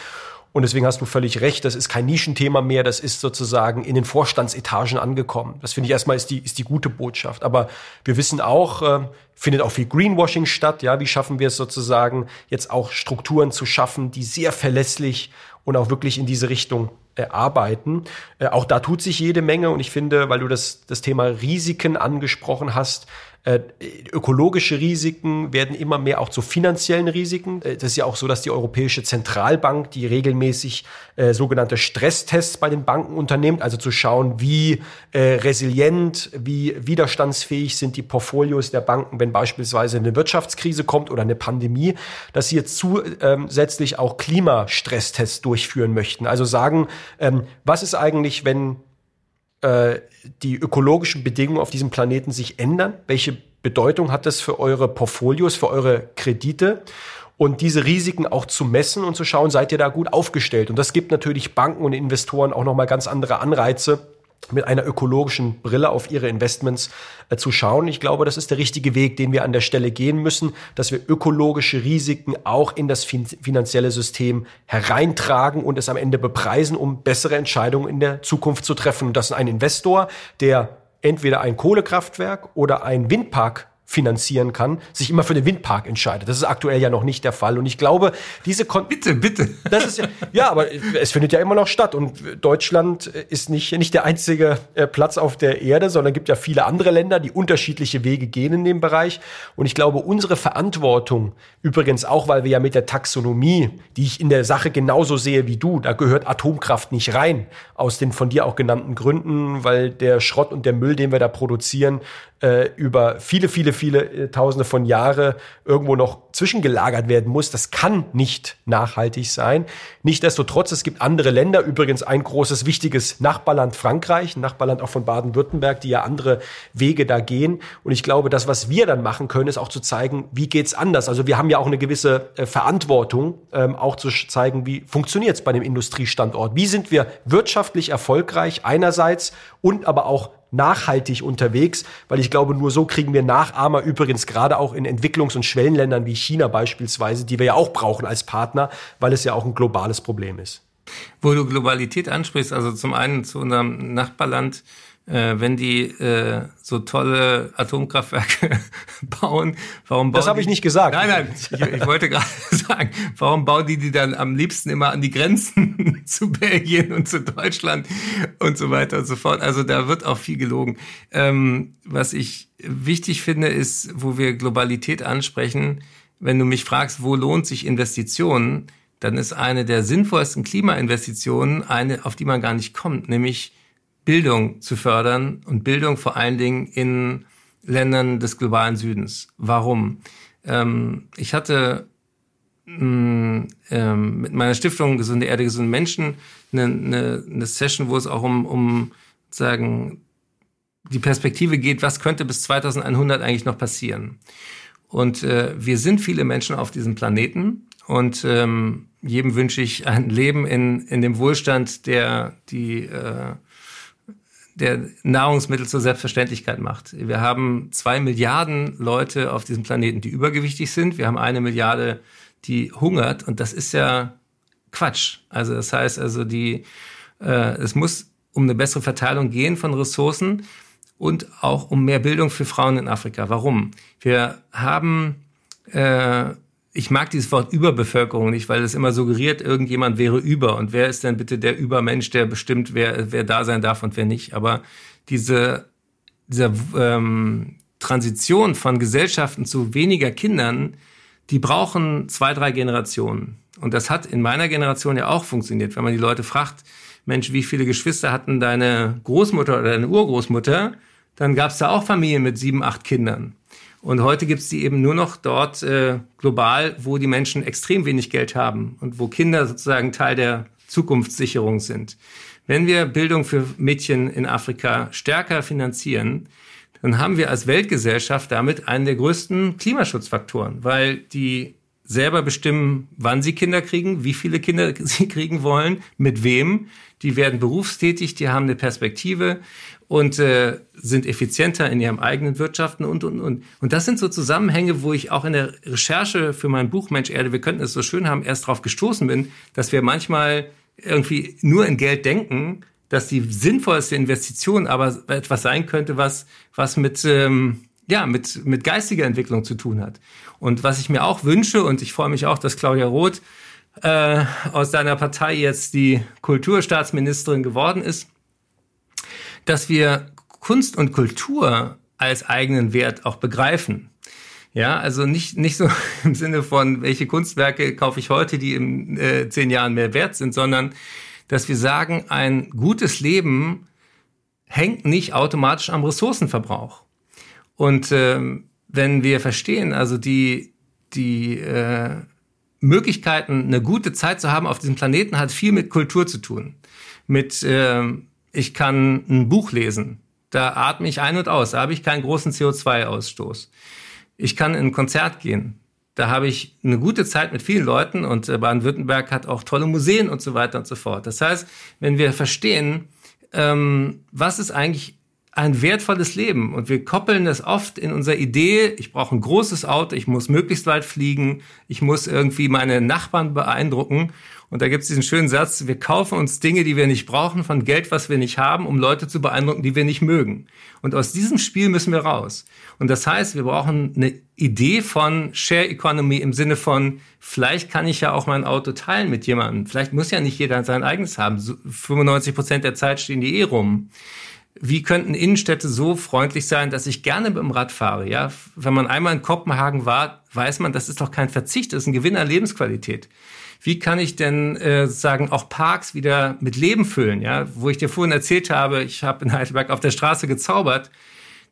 Und deswegen hast du völlig recht, das ist kein Nischenthema mehr, das ist sozusagen in den Vorstandsetagen angekommen. Das finde ich erstmal ist die, ist die gute Botschaft. Aber wir wissen auch, äh, findet auch viel Greenwashing statt. Ja, wie schaffen wir es sozusagen, jetzt auch Strukturen zu schaffen, die sehr verlässlich und auch wirklich in diese Richtung äh, arbeiten. Äh, auch da tut sich jede Menge und ich finde, weil du das, das Thema Risiken angesprochen hast, ökologische Risiken werden immer mehr auch zu finanziellen Risiken. Äh, das ist ja auch so, dass die Europäische Zentralbank, die regelmäßig äh, sogenannte Stresstests bei den Banken unternimmt, also zu schauen, wie äh, resilient, wie widerstandsfähig sind die Portfolios der Banken, wenn beispielsweise eine Wirtschaftskrise kommt oder eine Pandemie, dass sie jetzt zusätzlich auch Klimastresstests durchführen möchten. Also sagen, ähm, was ist eigentlich, wenn äh, die ökologischen Bedingungen auf diesem Planeten sich ändern? Welche Bedeutung hat das für eure Portfolios, für eure Kredite? Und diese Risiken auch zu messen und zu schauen, seid ihr da gut aufgestellt? Und das gibt natürlich Banken und Investoren auch nochmal ganz andere Anreize, mit einer ökologischen Brille auf ihre Investments äh, zu schauen. Ich glaube, das ist der richtige Weg, den wir an der Stelle gehen müssen, dass wir ökologische Risiken auch in das fin finanzielle System hereintragen und es am Ende bepreisen, um bessere Entscheidungen in der Zukunft zu treffen. Und das ist ein Investor, der entweder ein Kohlekraftwerk oder ein Windpark finanzieren kann, sich immer für den Windpark entscheidet. Das ist aktuell ja noch nicht der Fall. Und ich glaube, diese Kon bitte, bitte. Das ist ja, ja, aber es findet ja immer noch statt. Und Deutschland ist nicht nicht der einzige äh, Platz auf der Erde, sondern gibt ja viele andere Länder, die unterschiedliche Wege gehen in dem Bereich. Und ich glaube, unsere Verantwortung, übrigens auch, weil wir ja mit der Taxonomie, die ich in der Sache genauso sehe wie du, da gehört Atomkraft nicht rein, aus den von dir auch genannten Gründen, weil der Schrott und der Müll, den wir da produzieren, äh, über viele, viele, viele äh, Tausende von Jahre irgendwo noch zwischengelagert werden muss. Das kann nicht nachhaltig sein. Nichtsdestotrotz, es gibt andere Länder, übrigens ein großes, wichtiges Nachbarland Frankreich, ein Nachbarland auch von Baden-Württemberg, die ja andere Wege da gehen. Und ich glaube, das, was wir dann machen können, ist auch zu zeigen, wie geht's anders. Also wir haben ja auch eine gewisse äh, Verantwortung, ähm, auch zu zeigen, wie funktioniert's bei dem Industriestandort. Wie sind wir wirtschaftlich erfolgreich einerseits und aber auch nachhaltig unterwegs, weil ich glaube, nur so kriegen wir Nachahmer übrigens gerade auch in Entwicklungs- und Schwellenländern wie China beispielsweise, die wir ja auch brauchen als Partner, weil es ja auch ein globales Problem ist. Wo du Globalität ansprichst, also zum einen zu unserem Nachbarland wenn die äh, so tolle Atomkraftwerke bauen, warum bauen Das habe ich nicht gesagt. Nein, nein, ich, ich wollte gerade sagen, warum bauen die die dann am liebsten immer an die Grenzen zu Belgien und zu Deutschland und so weiter und so fort. Also da wird auch viel gelogen. Ähm, was ich wichtig finde, ist, wo wir Globalität ansprechen, wenn du mich fragst, wo lohnt sich Investitionen, dann ist eine der sinnvollsten Klimainvestitionen eine, auf die man gar nicht kommt, nämlich Bildung zu fördern und Bildung vor allen Dingen in Ländern des globalen Südens. Warum? Ähm, ich hatte mh, mm, ähm, mit meiner Stiftung Gesunde Erde, gesunde Menschen eine, eine, eine Session, wo es auch um, um sagen, die Perspektive geht, was könnte bis 2100 eigentlich noch passieren. Und äh, wir sind viele Menschen auf diesem Planeten und ähm, jedem wünsche ich ein Leben in, in dem Wohlstand, der die äh, der Nahrungsmittel zur Selbstverständlichkeit macht. Wir haben zwei Milliarden Leute auf diesem Planeten, die übergewichtig sind. Wir haben eine Milliarde, die hungert. Und das ist ja Quatsch. Also das heißt also, die, äh, es muss um eine bessere Verteilung gehen von Ressourcen und auch um mehr Bildung für Frauen in Afrika. Warum? Wir haben äh, ich mag dieses Wort Überbevölkerung nicht, weil es immer suggeriert, irgendjemand wäre über. Und wer ist denn bitte der Übermensch, der bestimmt, wer, wer da sein darf und wer nicht? Aber diese, diese ähm, Transition von Gesellschaften zu weniger Kindern, die brauchen zwei, drei Generationen. Und das hat in meiner Generation ja auch funktioniert. Wenn man die Leute fragt, Mensch, wie viele Geschwister hatten deine Großmutter oder deine Urgroßmutter? Dann gab es da auch Familien mit sieben, acht Kindern. Und heute gibt es die eben nur noch dort äh, global, wo die Menschen extrem wenig Geld haben und wo Kinder sozusagen Teil der Zukunftssicherung sind. Wenn wir Bildung für Mädchen in Afrika stärker finanzieren, dann haben wir als Weltgesellschaft damit einen der größten Klimaschutzfaktoren, weil die selber bestimmen, wann sie Kinder kriegen, wie viele Kinder sie kriegen wollen, mit wem. Die werden berufstätig, die haben eine Perspektive und äh, sind effizienter in ihrem eigenen Wirtschaften und, und, und. Und das sind so Zusammenhänge, wo ich auch in der Recherche für mein Buch Mensch Erde, wir könnten es so schön haben, erst darauf gestoßen bin, dass wir manchmal irgendwie nur in Geld denken, dass die sinnvollste Investition aber etwas sein könnte, was, was mit, ähm, ja, mit, mit geistiger Entwicklung zu tun hat. Und was ich mir auch wünsche, und ich freue mich auch, dass Claudia Roth äh, aus deiner Partei jetzt die Kulturstaatsministerin geworden ist, dass wir Kunst und Kultur als eigenen Wert auch begreifen. Ja, also nicht, nicht so im Sinne von, welche Kunstwerke kaufe ich heute, die in äh, zehn Jahren mehr wert sind, sondern dass wir sagen, ein gutes Leben hängt nicht automatisch am Ressourcenverbrauch. Und ähm, wenn wir verstehen, also die, die äh, Möglichkeiten, eine gute Zeit zu haben auf diesem Planeten, hat viel mit Kultur zu tun. Mit äh, ich kann ein Buch lesen. Da atme ich ein und aus. Da habe ich keinen großen CO2-Ausstoß. Ich kann in ein Konzert gehen. Da habe ich eine gute Zeit mit vielen Leuten und äh, Baden-Württemberg hat auch tolle Museen und so weiter und so fort. Das heißt, wenn wir verstehen, ähm, was ist eigentlich ein wertvolles Leben und wir koppeln das oft in unserer Idee, ich brauche ein großes Auto, ich muss möglichst weit fliegen, ich muss irgendwie meine Nachbarn beeindrucken und da gibt es diesen schönen Satz, wir kaufen uns Dinge, die wir nicht brauchen, von Geld, was wir nicht haben, um Leute zu beeindrucken, die wir nicht mögen. Und aus diesem Spiel müssen wir raus. Und das heißt, wir brauchen eine Idee von Share Economy im Sinne von, vielleicht kann ich ja auch mein Auto teilen mit jemandem. Vielleicht muss ja nicht jeder sein eigenes haben. 95 Prozent der Zeit stehen die eh rum wie könnten Innenstädte so freundlich sein, dass ich gerne mit dem Rad fahre? Ja, wenn man einmal in Kopenhagen war, weiß man, das ist doch kein Verzicht, das ist ein Gewinn an Lebensqualität wie kann ich denn äh, sagen auch Parks wieder mit Leben füllen? Ja, wo ich dir vorhin erzählt habe, ich habe in Heidelberg auf der Straße gezaubert.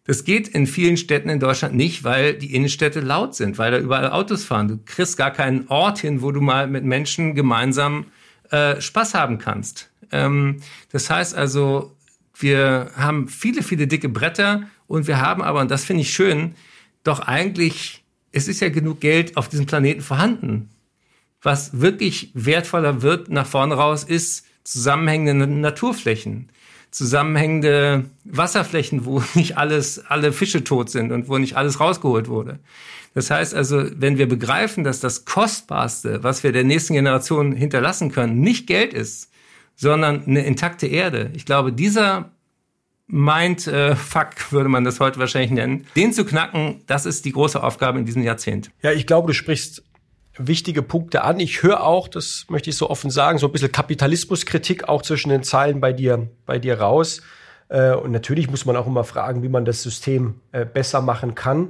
Das geht in vielen Städten in Deutschland nicht, weil die Innenstädte laut sind, weil da überall Autos fahren. Du kriegst gar keinen Ort hin, wo du mal mit Menschen gemeinsam äh, Spaß haben kannst. Ähm, das heißt also, wir haben viele, viele dicke Bretter und wir haben aber, und das finde ich schön, doch eigentlich, es ist ja genug Geld auf diesem Planeten vorhanden was wirklich wertvoller wird nach vorne raus, ist zusammenhängende Naturflächen, zusammenhängende Wasserflächen, wo nicht alles, alle Fische tot sind und wo nicht alles rausgeholt wurde. Das heißt also, wenn wir begreifen, dass das Kostbarste, was wir der nächsten Generation hinterlassen können, nicht Geld ist, sondern eine intakte Erde. Ich glaube, dieser Mind äh, würde man das heute wahrscheinlich nennen. Den zu knacken, das ist die große Aufgabe in diesem Jahrzehnt. Ja, ich glaube, du sprichst wichtige Punkte an. Ich höre auch, das möchte ich so offen sagen, so ein bisschen Kapitalismuskritik auch zwischen den Zeilen bei dir, bei dir raus. Äh, und natürlich muss man auch immer fragen, wie man das System äh, besser machen kann.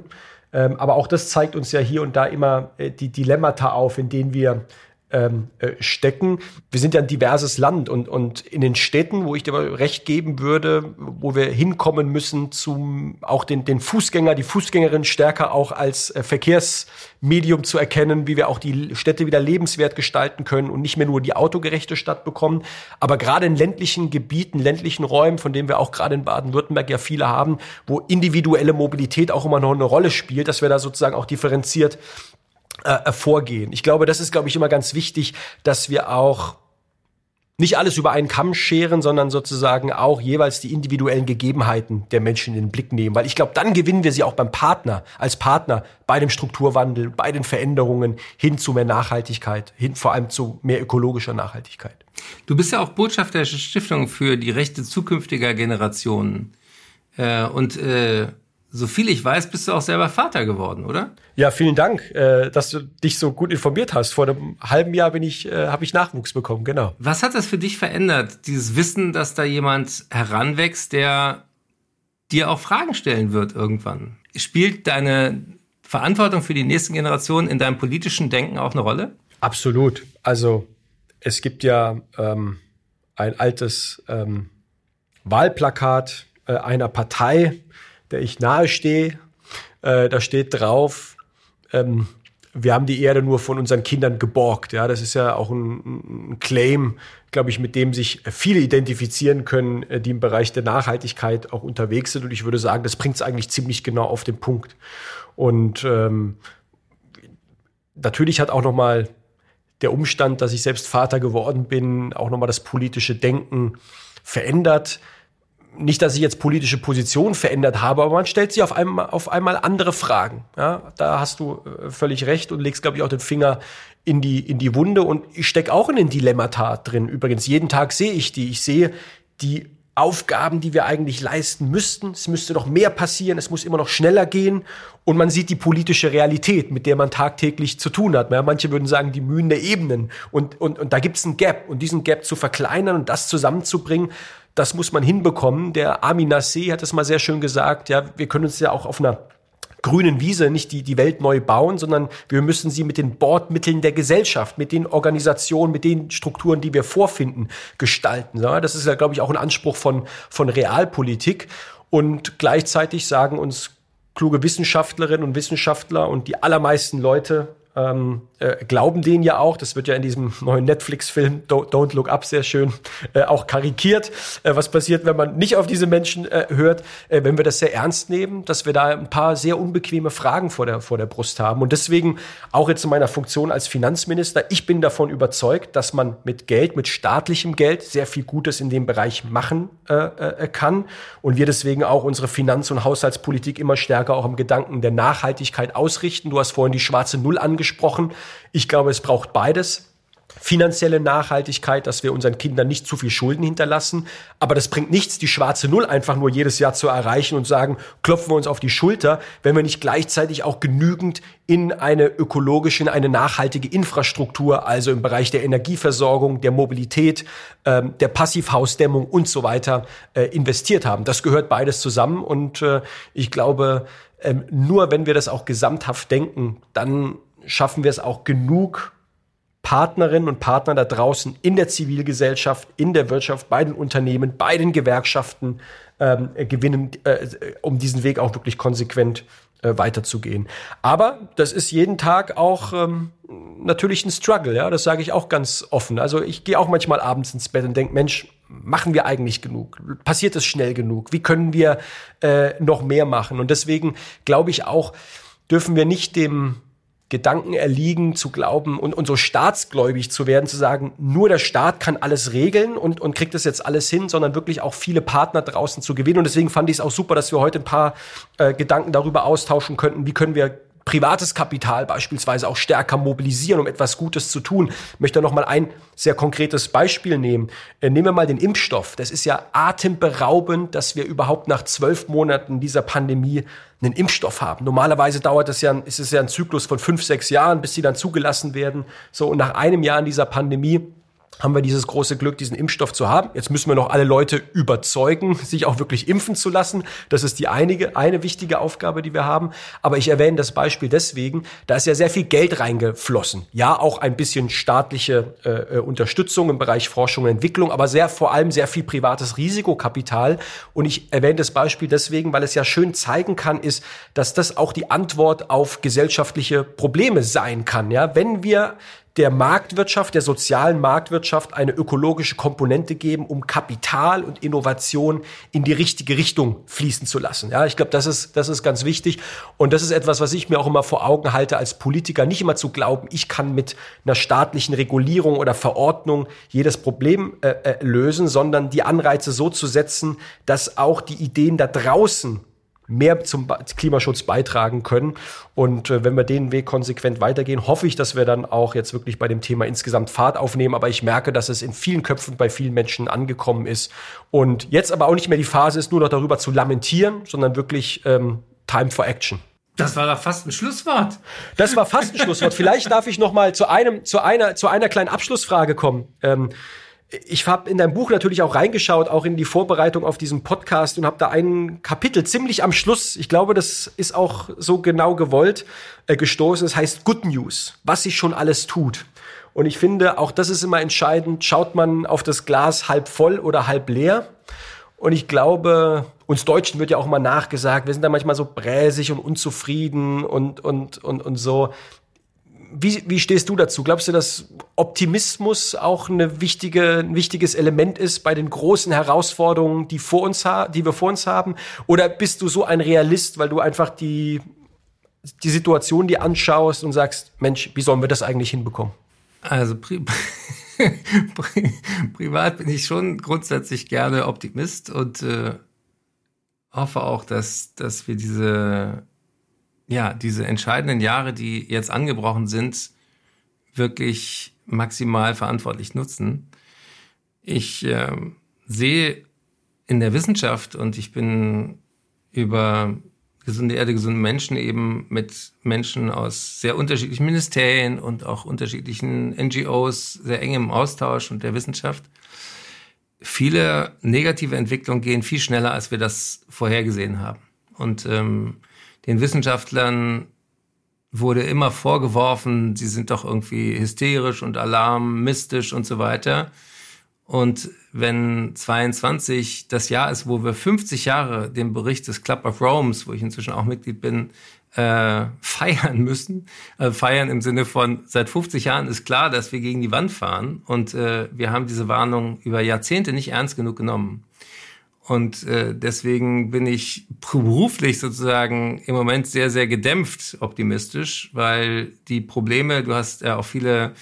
Ähm, aber auch das zeigt uns ja hier und da immer äh, die Dilemmata auf, in denen wir ähm, äh, stecken. Wir sind ja ein diverses Land und, und in den Städten, wo ich dir recht geben würde, wo wir hinkommen müssen, zum auch den, den Fußgänger, die Fußgängerin stärker auch als äh, Verkehrsmedium zu erkennen, wie wir auch die Städte wieder lebenswert gestalten können und nicht mehr nur die autogerechte Stadt bekommen. Aber gerade in ländlichen Gebieten, ländlichen Räumen, von denen wir auch gerade in Baden-Württemberg ja viele haben, wo individuelle Mobilität auch immer noch eine Rolle spielt, dass wir da sozusagen auch differenziert äh, vorgehen. Ich glaube, das ist, glaube ich, immer ganz wichtig, dass wir auch nicht alles über einen Kamm scheren, sondern sozusagen auch jeweils die individuellen Gegebenheiten der Menschen in den Blick nehmen. Weil ich glaube, dann gewinnen wir sie auch beim Partner, als Partner bei dem Strukturwandel, bei den Veränderungen hin zu mehr Nachhaltigkeit, hin vor allem zu mehr ökologischer Nachhaltigkeit. Du bist ja auch Botschafter der Stiftung für die Rechte zukünftiger Generationen. Äh, und äh, so viel ich weiß, bist du auch selber Vater geworden, oder? Ja, vielen Dank, äh, dass du dich so gut informiert hast. Vor einem halben Jahr bin ich, äh, habe ich Nachwuchs bekommen, genau. Was hat das für dich verändert? Dieses Wissen, dass da jemand heranwächst, der dir auch Fragen stellen wird irgendwann. Spielt deine Verantwortung für die nächsten Generationen in deinem politischen Denken auch eine Rolle? Absolut. Also es gibt ja ähm, ein altes ähm, Wahlplakat äh, einer Partei, der ich nahestehe. Äh, da steht drauf, ähm, wir haben die Erde nur von unseren Kindern geborgt. Ja, das ist ja auch ein, ein Claim, glaube ich, mit dem sich viele identifizieren können, äh, die im Bereich der Nachhaltigkeit auch unterwegs sind. Und ich würde sagen, das bringt es eigentlich ziemlich genau auf den Punkt. Und ähm, natürlich hat auch noch mal der Umstand, dass ich selbst Vater geworden bin, auch noch mal das politische Denken verändert nicht, dass ich jetzt politische Position verändert habe, aber man stellt sich auf einmal, auf einmal andere Fragen. Ja, da hast du äh, völlig recht und legst, glaube ich, auch den Finger in die, in die Wunde. Und ich stecke auch in den Dilemmata drin. Übrigens, jeden Tag sehe ich die. Ich sehe die Aufgaben, die wir eigentlich leisten müssten. Es müsste noch mehr passieren, es muss immer noch schneller gehen. Und man sieht die politische Realität, mit der man tagtäglich zu tun hat. Manche würden sagen, die Mühen der Ebenen. Und, und, und da gibt es ein Gap. Und diesen Gap zu verkleinern und das zusammenzubringen, das muss man hinbekommen. Der Armin Nassé hat es mal sehr schön gesagt, ja, wir können uns ja auch auf einer grünen Wiese nicht die, die Welt neu bauen, sondern wir müssen sie mit den Bordmitteln der Gesellschaft, mit den Organisationen, mit den Strukturen, die wir vorfinden, gestalten. Ja, das ist ja, glaube ich, auch ein Anspruch von, von Realpolitik. Und gleichzeitig sagen uns kluge Wissenschaftlerinnen und Wissenschaftler und die allermeisten Leute ähm, äh, glauben denen ja auch. Das wird ja in diesem neuen Netflix-Film Don't Look Up sehr schön äh, auch karikiert. Äh, was passiert, wenn man nicht auf diese Menschen äh, hört, äh, wenn wir das sehr ernst nehmen, dass wir da ein paar sehr unbequeme Fragen vor der, vor der Brust haben. Und deswegen auch jetzt in meiner Funktion als Finanzminister, ich bin davon überzeugt, dass man mit Geld, mit staatlichem Geld sehr viel Gutes in dem Bereich machen äh, kann. Und wir deswegen auch unsere Finanz- und Haushaltspolitik immer stärker auch im Gedanken der Nachhaltigkeit ausrichten. Du hast vorhin die schwarze Null angesprochen. Ich glaube, es braucht beides finanzielle Nachhaltigkeit, dass wir unseren Kindern nicht zu viel Schulden hinterlassen. Aber das bringt nichts, die schwarze Null einfach nur jedes Jahr zu erreichen und sagen, klopfen wir uns auf die Schulter, wenn wir nicht gleichzeitig auch genügend in eine ökologische, in eine nachhaltige Infrastruktur, also im Bereich der Energieversorgung, der Mobilität, ähm, der Passivhausdämmung und so weiter äh, investiert haben. Das gehört beides zusammen und äh, ich glaube, ähm, nur wenn wir das auch gesamthaft denken, dann schaffen wir es auch genug Partnerinnen und Partner da draußen in der Zivilgesellschaft, in der Wirtschaft, bei den Unternehmen, bei den Gewerkschaften ähm, gewinnen, äh, um diesen Weg auch wirklich konsequent äh, weiterzugehen. Aber das ist jeden Tag auch ähm, natürlich ein Struggle, ja, das sage ich auch ganz offen. Also ich gehe auch manchmal abends ins Bett und denke, Mensch, machen wir eigentlich genug? Passiert es schnell genug? Wie können wir äh, noch mehr machen? Und deswegen glaube ich auch, dürfen wir nicht dem Gedanken erliegen, zu glauben und, und so staatsgläubig zu werden, zu sagen, nur der Staat kann alles regeln und, und kriegt das jetzt alles hin, sondern wirklich auch viele Partner draußen zu gewinnen. Und deswegen fand ich es auch super, dass wir heute ein paar äh, Gedanken darüber austauschen könnten, wie können wir privates Kapital beispielsweise auch stärker mobilisieren, um etwas Gutes zu tun. Ich möchte noch mal ein sehr konkretes Beispiel nehmen. Äh, nehmen wir mal den Impfstoff. Das ist ja atemberaubend, dass wir überhaupt nach zwölf Monaten dieser Pandemie einen Impfstoff haben. Normalerweise dauert es ja, ist es ja ein Zyklus von fünf, sechs Jahren, bis sie dann zugelassen werden. So, und nach einem Jahr in dieser Pandemie haben wir dieses große Glück, diesen Impfstoff zu haben. Jetzt müssen wir noch alle Leute überzeugen, sich auch wirklich impfen zu lassen. Das ist die einige, eine wichtige Aufgabe, die wir haben. Aber ich erwähne das Beispiel deswegen, da ist ja sehr viel Geld reingeflossen. Ja, auch ein bisschen staatliche äh, äh Unterstützung im Bereich Forschung und Entwicklung, aber sehr, vor allem sehr viel privates Risikokapital. Und ich erwähne das Beispiel deswegen, weil es ja schön zeigen kann, ist, dass das auch die Antwort auf gesellschaftliche Probleme sein kann. Ja, wenn wir der Marktwirtschaft, der sozialen Marktwirtschaft eine ökologische Komponente geben, um Kapital und Innovation in die richtige Richtung fließen zu lassen. Ja, ich glaube, das ist, das ist ganz wichtig. Und das ist etwas, was ich mir auch immer vor Augen halte als Politiker, nicht immer zu glauben, ich kann mit einer staatlichen Regulierung oder Verordnung jedes Problem äh, äh, lösen, sondern die Anreize so zu setzen, dass auch die Ideen da draußen mehr zum Klimaschutz beitragen können. Und äh, wenn wir den Weg konsequent weitergehen, hoffe ich, dass wir dann auch jetzt wirklich bei dem Thema insgesamt Fahrt aufnehmen. Aber ich merke, dass es in vielen Köpfen bei vielen Menschen angekommen ist. Und jetzt aber auch nicht mehr die Phase ist, nur noch darüber zu lamentieren, sondern wirklich ähm, Time for Action. Das war fast ein Schlusswort. Das war fast ein Schlusswort. Vielleicht darf ich noch mal zu einem, zu einer, zu einer kleinen Abschlussfrage kommen. Ähm, ich habe in dein Buch natürlich auch reingeschaut, auch in die Vorbereitung auf diesen Podcast und habe da ein Kapitel ziemlich am Schluss, ich glaube, das ist auch so genau gewollt, äh, gestoßen. Es das heißt Good News, was sich schon alles tut. Und ich finde, auch das ist immer entscheidend, schaut man auf das Glas halb voll oder halb leer. Und ich glaube, uns Deutschen wird ja auch immer nachgesagt, wir sind da manchmal so bräsig und unzufrieden und, und, und, und so. Wie, wie stehst du dazu? Glaubst du, dass Optimismus auch eine wichtige, ein wichtiges Element ist bei den großen Herausforderungen, die, vor uns die wir vor uns haben? Oder bist du so ein Realist, weil du einfach die, die Situation dir anschaust und sagst, Mensch, wie sollen wir das eigentlich hinbekommen? Also pri pri privat bin ich schon grundsätzlich gerne Optimist und äh, hoffe auch, dass, dass wir diese ja, diese entscheidenden Jahre, die jetzt angebrochen sind, wirklich maximal verantwortlich nutzen. Ich äh, sehe in der Wissenschaft und ich bin über gesunde Erde, gesunde Menschen eben mit Menschen aus sehr unterschiedlichen Ministerien und auch unterschiedlichen NGOs sehr eng im Austausch und der Wissenschaft. Viele negative Entwicklungen gehen viel schneller, als wir das vorhergesehen haben. Und ähm, den Wissenschaftlern wurde immer vorgeworfen, sie sind doch irgendwie hysterisch und alarmistisch und so weiter. Und wenn 22 das Jahr ist, wo wir 50 Jahre den Bericht des Club of Rome's, wo ich inzwischen auch Mitglied bin, äh, feiern müssen, also feiern im Sinne von, seit 50 Jahren ist klar, dass wir gegen die Wand fahren und äh, wir haben diese Warnung über Jahrzehnte nicht ernst genug genommen. Und äh, deswegen bin ich beruflich sozusagen im Moment sehr, sehr gedämpft optimistisch, weil die Probleme, du hast ja auch viele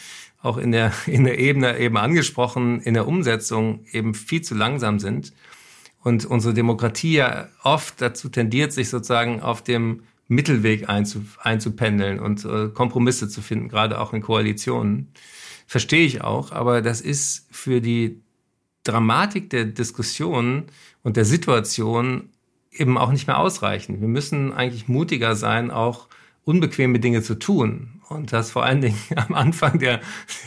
auch in der, in der Ebene eben angesprochen, in der Umsetzung eben viel zu langsam sind. Und unsere Demokratie ja oft dazu tendiert, sich sozusagen auf dem Mittelweg einzu, einzupendeln und äh, Kompromisse zu finden, gerade auch in Koalitionen. Verstehe ich auch, aber das ist für die Dramatik der Diskussion und der Situation eben auch nicht mehr ausreichen. Wir müssen eigentlich mutiger sein, auch unbequeme Dinge zu tun. Und das vor allen Dingen am Anfang der,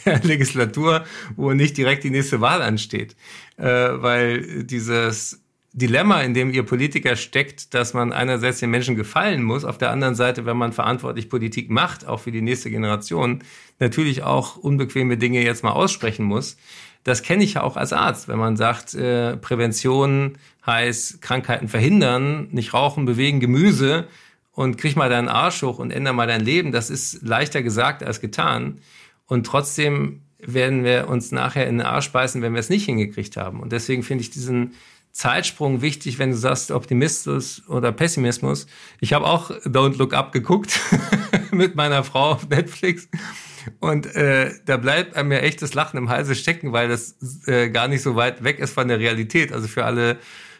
der Legislatur, wo nicht direkt die nächste Wahl ansteht. Äh, weil dieses Dilemma, in dem ihr Politiker steckt, dass man einerseits den Menschen gefallen muss, auf der anderen Seite, wenn man verantwortlich Politik macht, auch für die nächste Generation, natürlich auch unbequeme Dinge jetzt mal aussprechen muss. Das kenne ich ja auch als Arzt, wenn man sagt, äh, Prävention heißt Krankheiten verhindern, nicht rauchen, bewegen, Gemüse und krieg mal deinen Arsch hoch und ändere mal dein Leben. Das ist leichter gesagt als getan. Und trotzdem werden wir uns nachher in den Arsch beißen, wenn wir es nicht hingekriegt haben. Und deswegen finde ich diesen Zeitsprung wichtig, wenn du sagst Optimismus oder Pessimismus. Ich habe auch Don't Look Up geguckt mit meiner Frau auf Netflix und äh, da bleibt einem ja echt das Lachen im Halse stecken, weil das äh, gar nicht so weit weg ist von der Realität. Also für alle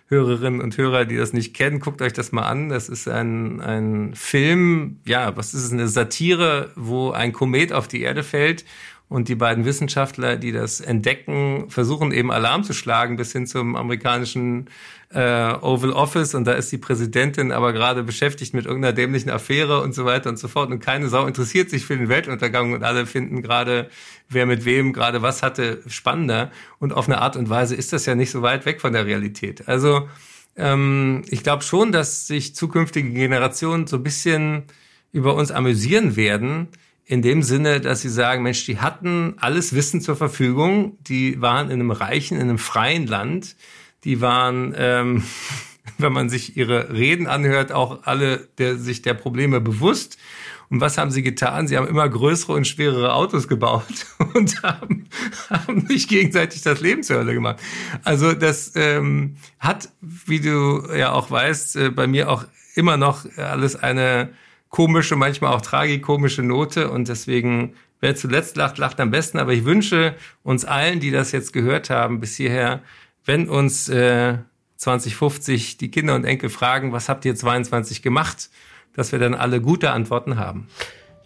Hörerinnen und Hörer, die das nicht kennen, guckt euch das mal an. Das ist ein, ein Film, ja, was ist es, eine Satire, wo ein Komet auf die Erde fällt und die beiden Wissenschaftler, die das entdecken, versuchen eben Alarm zu schlagen bis hin zum amerikanischen äh, Oval Office. Und da ist die Präsidentin aber gerade beschäftigt mit irgendeiner dämlichen Affäre und so weiter und so fort. Und keine Sau interessiert sich für den Weltuntergang. Und alle finden gerade, wer mit wem gerade was hatte, spannender. Und auf eine Art und Weise ist das ja nicht so weit weg von der Realität. Also ähm, ich glaube schon, dass sich zukünftige Generationen so ein bisschen über uns amüsieren werden, in dem Sinne, dass sie sagen, Mensch, die hatten alles Wissen zur Verfügung, die waren in einem reichen, in einem freien Land, die waren, ähm, wenn man sich ihre Reden anhört, auch alle der, sich der Probleme bewusst Und was haben sie getan? Sie haben immer größere und schwerere Autos gebaut und haben, haben sich gegenseitig das Leben zur Hölle gemacht. Also das ähm, hat, wie du ja auch weißt, äh, bei mir auch immer noch alles eine komische, manchmal auch tragikomische Note und deswegen wer zuletzt lacht, lacht am besten. Aber ich wünsche uns allen, die das jetzt gehört haben bis hierher, wenn uns äh, 2050 die Kinder und Enkel fragen, was habt ihr 22 gemacht, dass wir dann alle gute Antworten haben.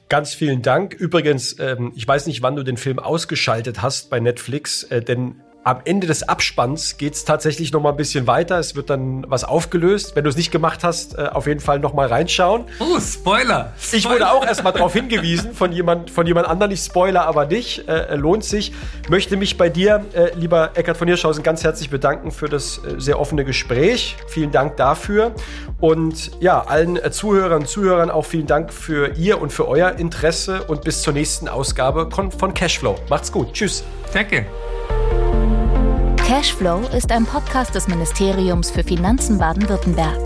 Ganz vielen Dank. Übrigens, ähm, ich weiß nicht, wann du den Film ausgeschaltet hast bei Netflix, äh, denn am Ende des Abspanns geht es tatsächlich noch mal ein bisschen weiter. Es wird dann was aufgelöst. Wenn du es nicht gemacht hast, äh, auf jeden Fall noch mal reinschauen. Oh, Spoiler. Spoiler. Ich wurde auch erst mal darauf hingewiesen von jemand, von jemand anderem. Ich spoiler aber nicht. Äh, lohnt sich. Möchte mich bei dir, äh, lieber Eckart von Hirschhausen, ganz herzlich bedanken für das äh, sehr offene Gespräch. Vielen Dank dafür. Und ja, allen äh, Zuhörern und Zuhörern auch vielen Dank für ihr und für euer Interesse und bis zur nächsten Ausgabe von Cashflow. Macht's gut. Tschüss. Danke. Cashflow ist ein Podcast des Ministeriums für Finanzen Baden-Württemberg.